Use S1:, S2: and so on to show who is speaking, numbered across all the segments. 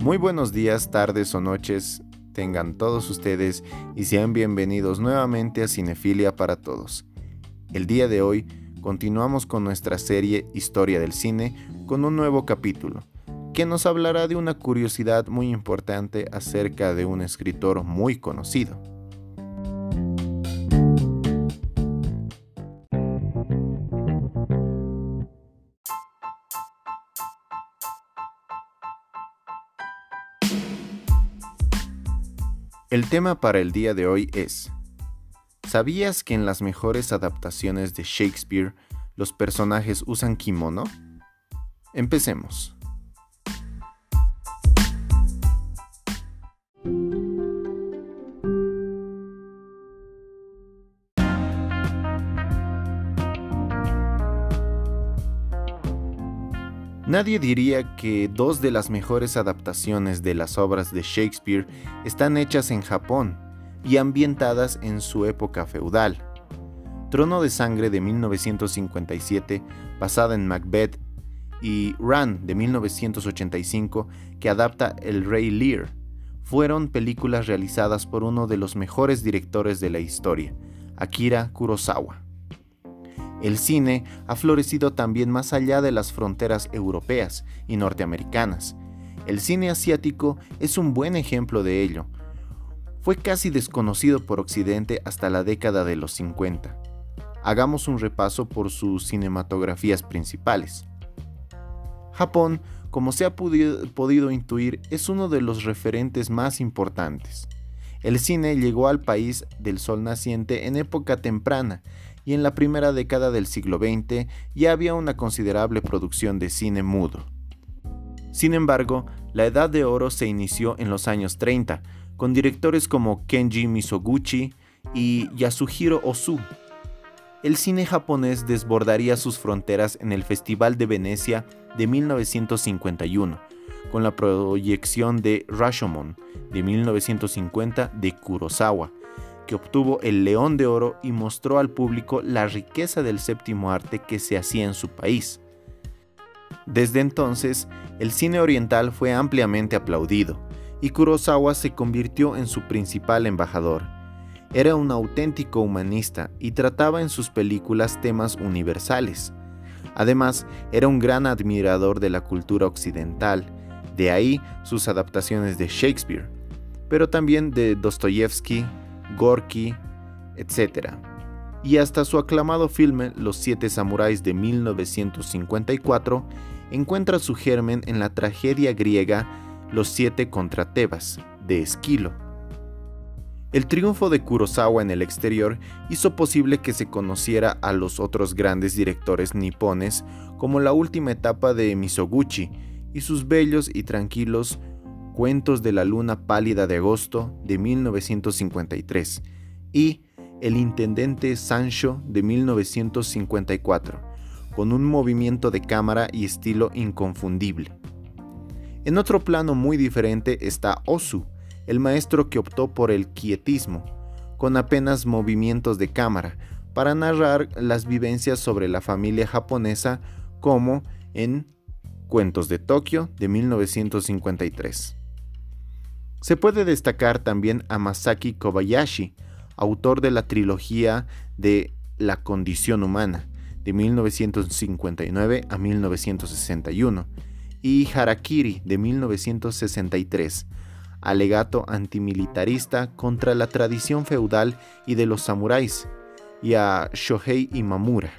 S1: Muy buenos días, tardes o noches tengan todos ustedes y sean bienvenidos nuevamente a Cinefilia para Todos. El día de hoy continuamos con nuestra serie Historia del Cine con un nuevo capítulo, que nos hablará de una curiosidad muy importante acerca de un escritor muy conocido. El tema para el día de hoy es, ¿sabías que en las mejores adaptaciones de Shakespeare los personajes usan kimono? Empecemos. Nadie diría que dos de las mejores adaptaciones de las obras de Shakespeare están hechas en Japón y ambientadas en su época feudal. Trono de Sangre de 1957, basada en Macbeth, y Run de 1985, que adapta El Rey Lear, fueron películas realizadas por uno de los mejores directores de la historia, Akira Kurosawa. El cine ha florecido también más allá de las fronteras europeas y norteamericanas. El cine asiático es un buen ejemplo de ello. Fue casi desconocido por Occidente hasta la década de los 50. Hagamos un repaso por sus cinematografías principales. Japón, como se ha podido, intuir, es uno de los referentes más importantes. El cine llegó al país del sol naciente en época temprana y en la primera década del siglo XX ya había una considerable producción de cine mudo. Sin embargo, la edad de oro se inició en los años 30, con directores como Kenji Misoguchi y Yasuhiro Ozu. El cine japonés desbordaría sus fronteras en el Festival de Venecia de 1951, con la proyección de Rashomon de 1950 de Kurosawa, que obtuvo el León de Oro y mostró al público la riqueza del séptimo arte que se hacía en su país. Desde entonces, el cine oriental fue ampliamente aplaudido, y Kurosawa se convirtió en su principal embajador. Era un auténtico humanista y trataba en sus películas temas universales. Además, era un gran admirador de la cultura occidental, de ahí sus adaptaciones de Shakespeare, pero también de Dostoyevsky, Gorky, etc. Y hasta su aclamado filme Los Siete Samuráis de 1954 encuentra su germen en la tragedia griega Los Siete contra Tebas, de Esquilo. El triunfo de Kurosawa en el exterior hizo posible que se conociera a los otros grandes directores nipones como la última etapa de Misoguchi y sus bellos y tranquilos Cuentos de la Luna Pálida de Agosto de 1953 y El Intendente Sancho de 1954, con un movimiento de cámara y estilo inconfundible. En otro plano muy diferente está Osu, el maestro que optó por el quietismo, con apenas movimientos de cámara, para narrar las vivencias sobre la familia japonesa como en Cuentos de Tokio de 1953. Se puede destacar también a Masaki Kobayashi, autor de la trilogía de La condición humana, de 1959 a 1961, y Harakiri, de 1963, alegato antimilitarista contra la tradición feudal y de los samuráis, y a Shohei Imamura.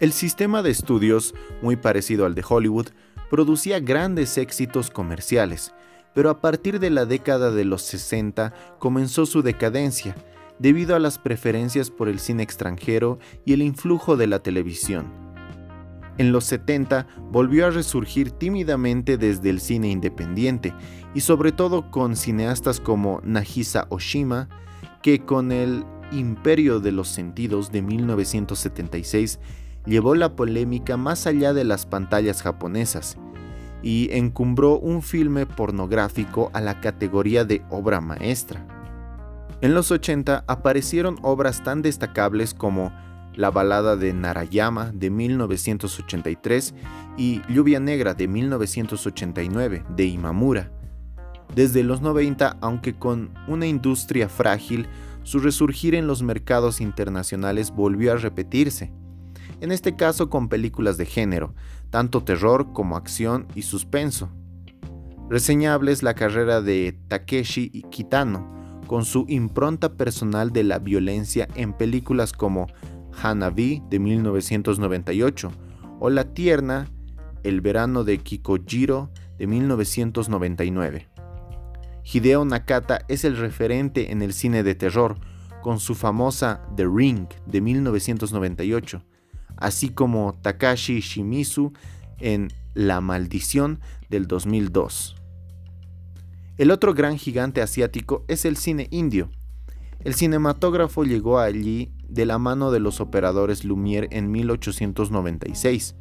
S1: El sistema de estudios, muy parecido al de Hollywood, producía grandes éxitos comerciales, pero a partir de la década de los 60 comenzó su decadencia, debido a las preferencias por el cine extranjero y el influjo de la televisión. En los 70 volvió a resurgir tímidamente desde el cine independiente y sobre todo con cineastas como Nagisa Oshima, que con el Imperio de los Sentidos de 1976 llevó la polémica más allá de las pantallas japonesas y encumbró un filme pornográfico a la categoría de obra maestra. En los 80 aparecieron obras tan destacables como La balada de Narayama de 1983 y Lluvia Negra de 1989 de Imamura. Desde los 90, aunque con una industria frágil, su resurgir en los mercados internacionales volvió a repetirse, en este caso con películas de género, tanto terror como acción y suspenso. Reseñable es la carrera de Takeshi Kitano, con su impronta personal de la violencia en películas como Hanabi de 1998 o La Tierna, El verano de Kikojiro de 1999. Hideo Nakata es el referente en el cine de terror, con su famosa The Ring de 1998, así como Takashi Shimizu en La Maldición del 2002. El otro gran gigante asiático es el cine indio. El cinematógrafo llegó allí de la mano de los operadores Lumière en 1896.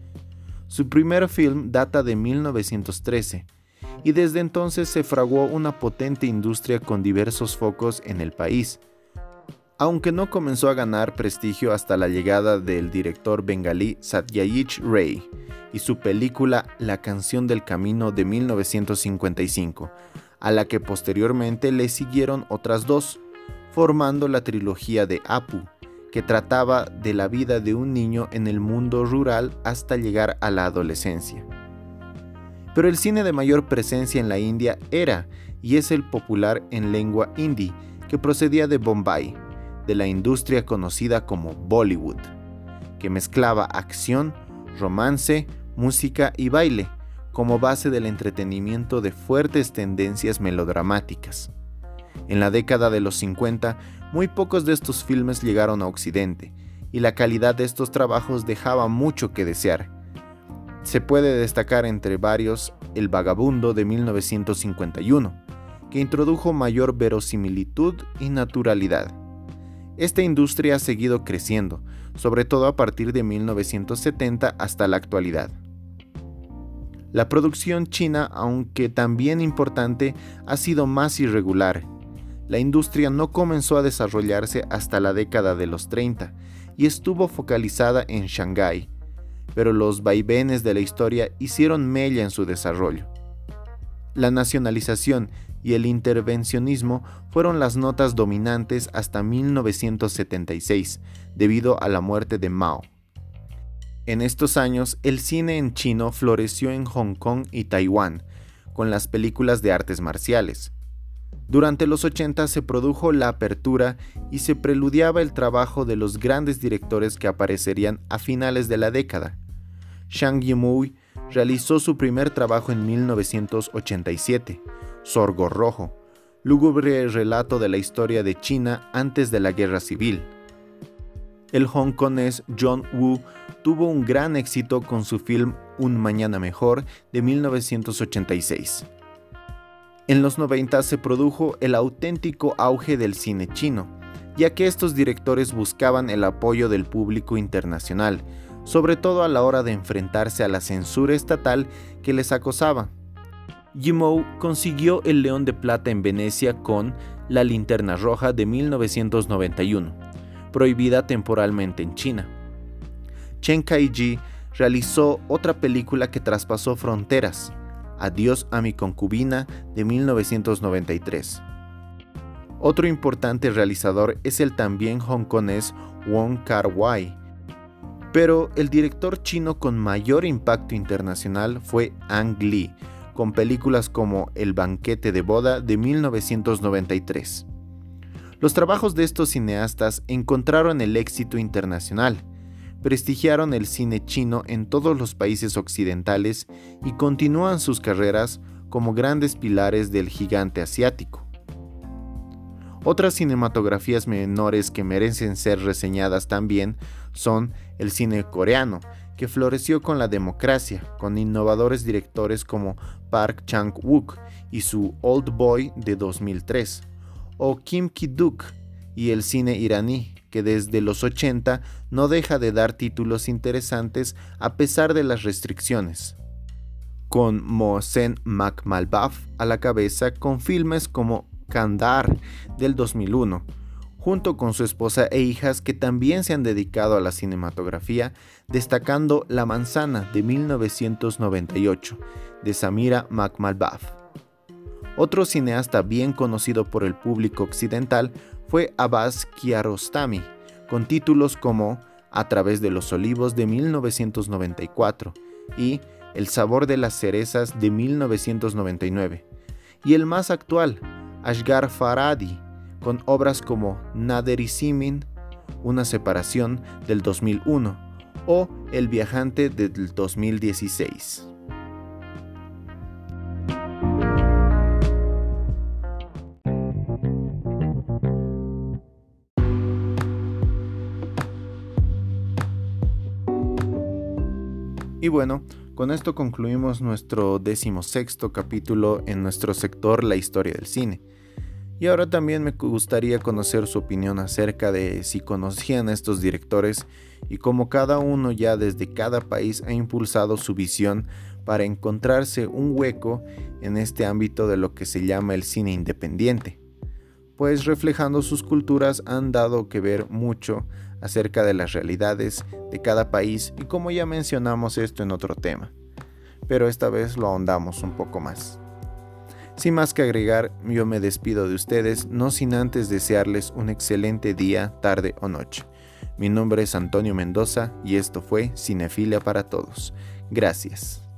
S1: Su primer film data de 1913 y desde entonces se fraguó una potente industria con diversos focos en el país. Aunque no comenzó a ganar prestigio hasta la llegada del director bengalí Satyajit Ray y su película La canción del camino de 1955, a la que posteriormente le siguieron otras dos, formando la trilogía de Apu, que trataba de la vida de un niño en el mundo rural hasta llegar a la adolescencia. Pero el cine de mayor presencia en la India era y es el popular en lengua hindi, que procedía de Bombay, de la industria conocida como Bollywood, que mezclaba acción, romance, música y baile como base del entretenimiento de fuertes tendencias melodramáticas. En la década de los 50, muy pocos de estos filmes llegaron a Occidente, y la calidad de estos trabajos dejaba mucho que desear, se puede destacar entre varios El Vagabundo de 1951, que introdujo mayor verosimilitud y naturalidad. Esta industria ha seguido creciendo, sobre todo a partir de 1970 hasta la actualidad. La producción china, aunque también importante, ha sido más irregular. La industria no comenzó a desarrollarse hasta la década de los 30 y estuvo focalizada en Shanghái, pero los vaivenes de la historia hicieron mella en su desarrollo. La nacionalización y el intervencionismo fueron las notas dominantes hasta 1976, debido a la muerte de Mao. En estos años, el cine en chino floreció en Hong Kong y Taiwán, con las películas de artes marciales. Durante los 80 se produjo la apertura y se preludiaba el trabajo de los grandes directores que aparecerían a finales de la década. Shang Yimou realizó su primer trabajo en 1987, Sorgo Rojo, lúgubre relato de la historia de China antes de la guerra civil. El hongkonés John Woo tuvo un gran éxito con su film Un Mañana Mejor de 1986. En los 90 se produjo el auténtico auge del cine chino, ya que estos directores buscaban el apoyo del público internacional, sobre todo a la hora de enfrentarse a la censura estatal que les acosaba. Yimou consiguió el León de Plata en Venecia con La Linterna Roja de 1991, prohibida temporalmente en China. Chen Kai-ji realizó otra película que traspasó fronteras, Adiós a mi concubina de 1993. Otro importante realizador es el también hongkonés Wong Kar-wai, pero el director chino con mayor impacto internacional fue Ang Lee, con películas como El banquete de boda de 1993. Los trabajos de estos cineastas encontraron el éxito internacional, prestigiaron el cine chino en todos los países occidentales y continúan sus carreras como grandes pilares del gigante asiático. Otras cinematografías menores que merecen ser reseñadas también son el cine coreano, que floreció con la democracia, con innovadores directores como Park Chang-wook y su Old Boy de 2003, o Kim Ki-duk y el cine iraní, que desde los 80 no deja de dar títulos interesantes a pesar de las restricciones. Con Mohsen Makhmalbaf a la cabeza con filmes como Kandar del 2001, junto con su esposa e hijas que también se han dedicado a la cinematografía, destacando La manzana de 1998 de Samira McMalbath. Otro cineasta bien conocido por el público occidental fue Abbas Kiarostami, con títulos como A través de los olivos de 1994 y El sabor de las cerezas de 1999, y el más actual, Ashgar Faradi, con obras como Nader y Simin, Una separación del 2001 o El viajante del 2016. Y bueno, con esto concluimos nuestro decimosexto capítulo en nuestro sector La historia del cine. Y ahora también me gustaría conocer su opinión acerca de si conocían a estos directores y cómo cada uno ya desde cada país ha impulsado su visión para encontrarse un hueco en este ámbito de lo que se llama el cine independiente, pues reflejando sus culturas han dado que ver mucho acerca de las realidades de cada país y como ya mencionamos esto en otro tema, pero esta vez lo ahondamos un poco más. Sin más que agregar, yo me despido de ustedes, no sin antes desearles un excelente día, tarde o noche. Mi nombre es Antonio Mendoza y esto fue Cinefilia para Todos. Gracias.